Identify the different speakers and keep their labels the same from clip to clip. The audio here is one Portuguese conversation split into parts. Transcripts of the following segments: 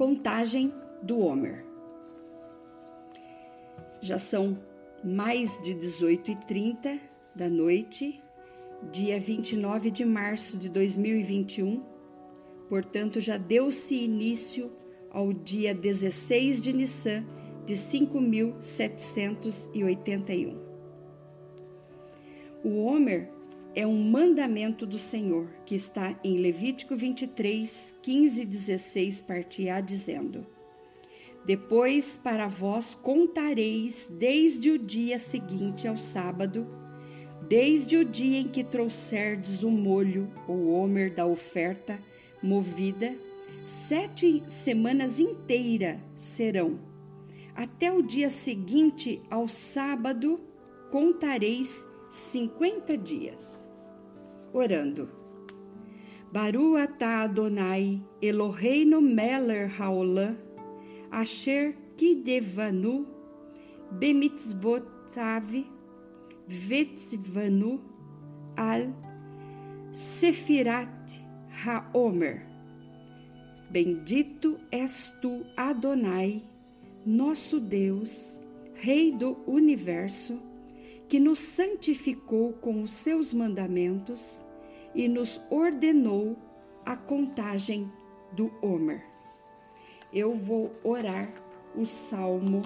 Speaker 1: Contagem do Homer. Já são mais de 18h30 da noite, dia 29 de março de 2021. Portanto, já deu-se início ao dia 16 de Nissan de 5781. O Homer é um mandamento do Senhor que está em Levítico 23, 15 e 16, parte A, dizendo: Depois para vós contareis desde o dia seguinte ao sábado, desde o dia em que trouxerdes o molho ou homer da oferta movida, sete semanas inteiras serão. Até o dia seguinte ao sábado contareis cinquenta dias. Orando. Baru atah Adonai Eloheinu Meller Haolam Asher Kidevanu Bemitzvotav Vetzvanu Al Sefirat Haomer Bendito és tu, Adonai, nosso Deus, Rei do universo, que nos santificou com os seus mandamentos e nos ordenou a contagem do Homer. Eu vou orar o Salmo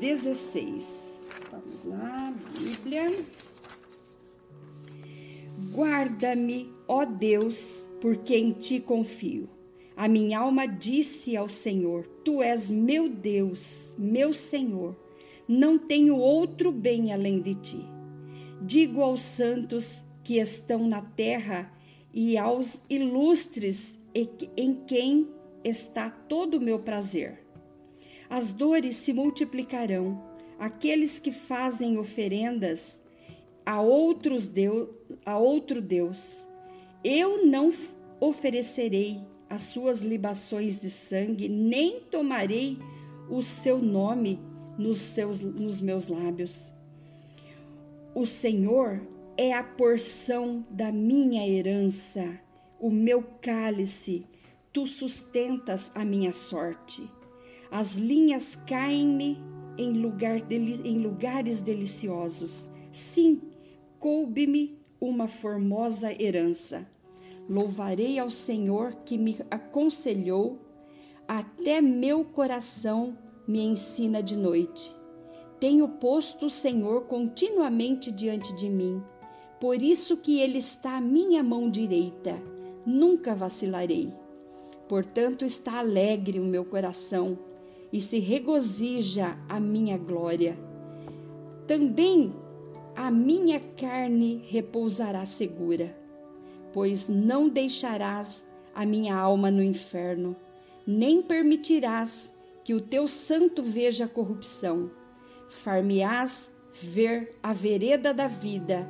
Speaker 1: 16. Vamos lá, Bíblia. Guarda-me, ó Deus, porque em ti confio. A minha alma disse ao Senhor: Tu és meu Deus, meu Senhor. Não tenho outro bem além de ti. Digo aos santos que estão na terra e aos ilustres em quem está todo o meu prazer. As dores se multiplicarão, aqueles que fazem oferendas a outros Deus, a outro Deus. Eu não oferecerei as suas libações de sangue, nem tomarei o seu nome nos, seus, nos meus lábios. O Senhor é a porção da minha herança, o meu cálice, tu sustentas a minha sorte. As linhas caem-me em, lugar em lugares deliciosos. Sim, coube-me uma formosa herança. Louvarei ao Senhor que me aconselhou, até meu coração me ensina de noite. Tenho posto o Senhor continuamente diante de mim por isso que ele está à minha mão direita, nunca vacilarei. Portanto está alegre o meu coração e se regozija a minha glória. Também a minha carne repousará segura, pois não deixarás a minha alma no inferno, nem permitirás que o teu santo veja a corrupção. Far-me-ás ver a vereda da vida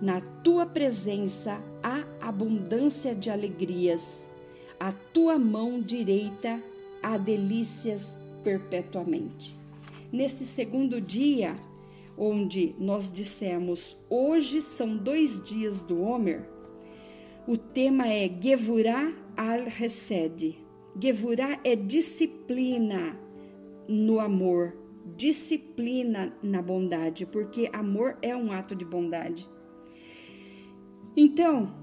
Speaker 1: na tua presença há abundância de alegrias, a tua mão direita há delícias perpetuamente. Nesse segundo dia, onde nós dissemos hoje são dois dias do Homer, o tema é Gevurah al-Resed. Gevurah é disciplina no amor, disciplina na bondade, porque amor é um ato de bondade. Então,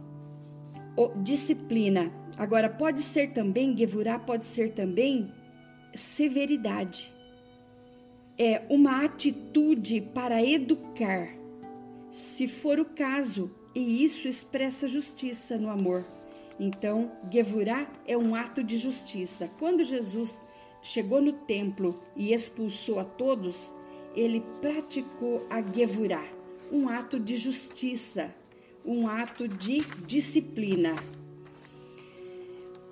Speaker 1: disciplina. Agora, pode ser também, Gevurá pode ser também severidade. É uma atitude para educar, se for o caso, e isso expressa justiça no amor. Então, Gevurá é um ato de justiça. Quando Jesus chegou no templo e expulsou a todos, ele praticou a Gevurá, um ato de justiça, um ato de disciplina.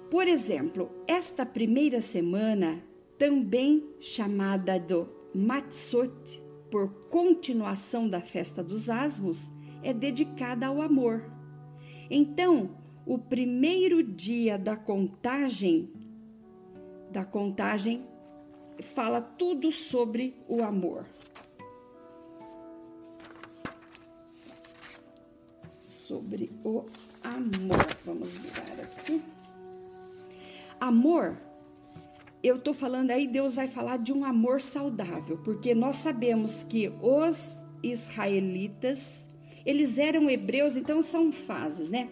Speaker 1: Por exemplo, esta primeira semana, também chamada do Matsot, por continuação da festa dos asmos, é dedicada ao amor. Então, o primeiro dia da contagem da contagem fala tudo sobre o amor. sobre o amor. Vamos virar aqui. Amor eu estou falando aí, Deus vai falar de um amor saudável, porque nós sabemos que os israelitas, eles eram hebreus, então são fases, né?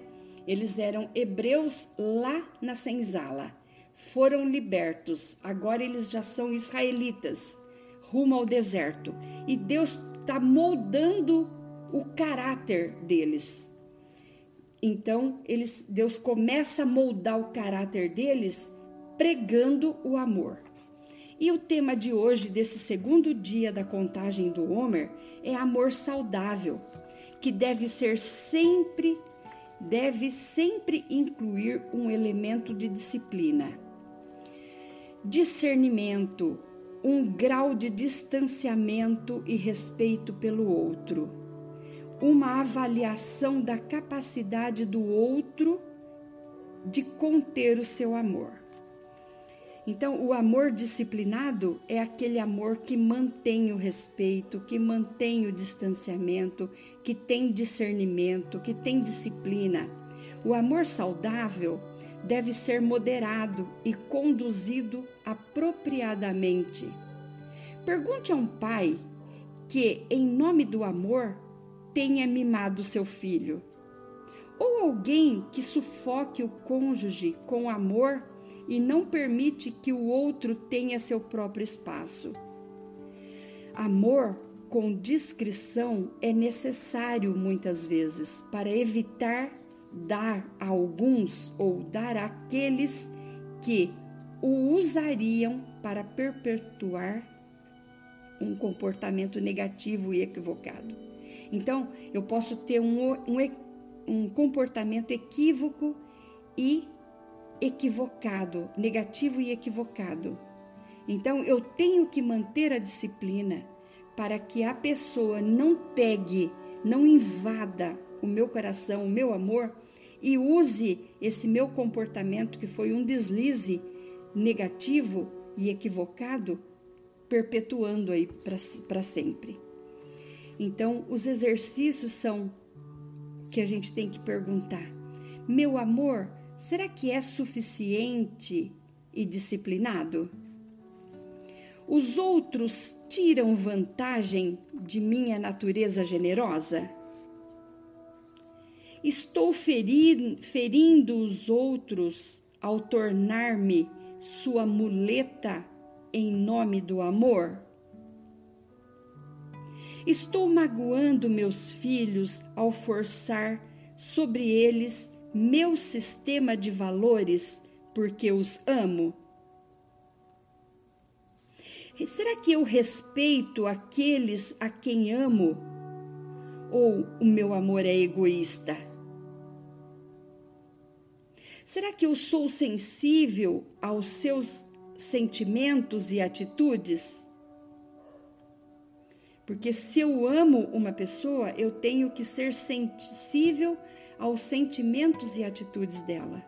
Speaker 1: Eles eram hebreus lá na senzala, foram libertos, agora eles já são israelitas, rumo ao deserto. E Deus está moldando o caráter deles. Então, eles, Deus começa a moldar o caráter deles pregando o amor. E o tema de hoje, desse segundo dia da contagem do Homer, é amor saudável, que deve ser sempre, deve sempre incluir um elemento de disciplina. Discernimento, um grau de distanciamento e respeito pelo outro, uma avaliação da capacidade do outro de conter o seu amor. Então, o amor disciplinado é aquele amor que mantém o respeito, que mantém o distanciamento, que tem discernimento, que tem disciplina. O amor saudável deve ser moderado e conduzido apropriadamente. Pergunte a um pai que, em nome do amor, tenha mimado seu filho, ou alguém que sufoque o cônjuge com amor e não permite que o outro tenha seu próprio espaço. Amor com discrição é necessário muitas vezes para evitar dar a alguns ou dar àqueles que o usariam para perpetuar um comportamento negativo e equivocado. Então, eu posso ter um, um, um comportamento equívoco e equivocado, negativo e equivocado. Então eu tenho que manter a disciplina para que a pessoa não pegue, não invada o meu coração, o meu amor e use esse meu comportamento que foi um deslize negativo e equivocado, perpetuando aí para sempre. Então, os exercícios são que a gente tem que perguntar: meu amor será que é suficiente e disciplinado? Os outros tiram vantagem de minha natureza generosa? Estou ferindo, ferindo os outros ao tornar-me sua muleta em nome do amor? Estou magoando meus filhos ao forçar sobre eles meu sistema de valores porque os amo? Será que eu respeito aqueles a quem amo? Ou o meu amor é egoísta? Será que eu sou sensível aos seus sentimentos e atitudes? Porque se eu amo uma pessoa, eu tenho que ser sensível aos sentimentos e atitudes dela.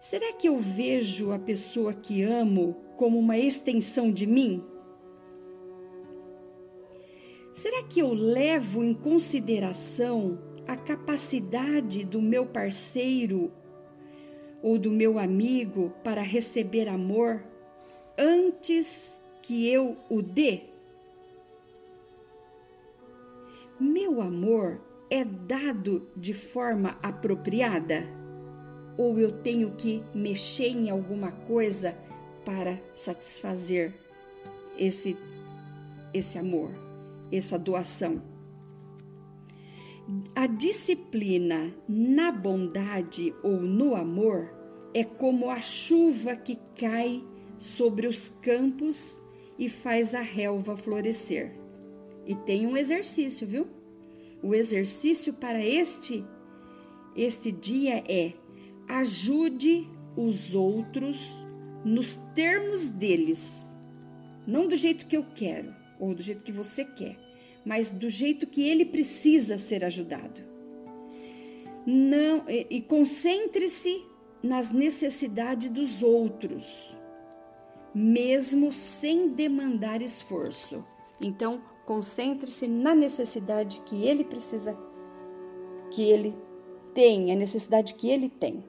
Speaker 1: Será que eu vejo a pessoa que amo como uma extensão de mim? Será que eu levo em consideração a capacidade do meu parceiro ou do meu amigo para receber amor antes que eu o dê? Meu amor é dado de forma apropriada? Ou eu tenho que mexer em alguma coisa para satisfazer esse, esse amor, essa doação? A disciplina na bondade ou no amor é como a chuva que cai sobre os campos e faz a relva florescer. E tem um exercício, viu? O exercício para este este dia é: ajude os outros nos termos deles, não do jeito que eu quero ou do jeito que você quer, mas do jeito que ele precisa ser ajudado. Não e, e concentre-se nas necessidades dos outros, mesmo sem demandar esforço. Então, Concentre-se na necessidade que ele precisa, que ele tem, a necessidade que ele tem.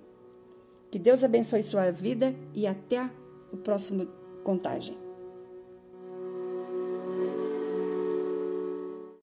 Speaker 1: Que Deus abençoe sua vida e até o próximo contagem.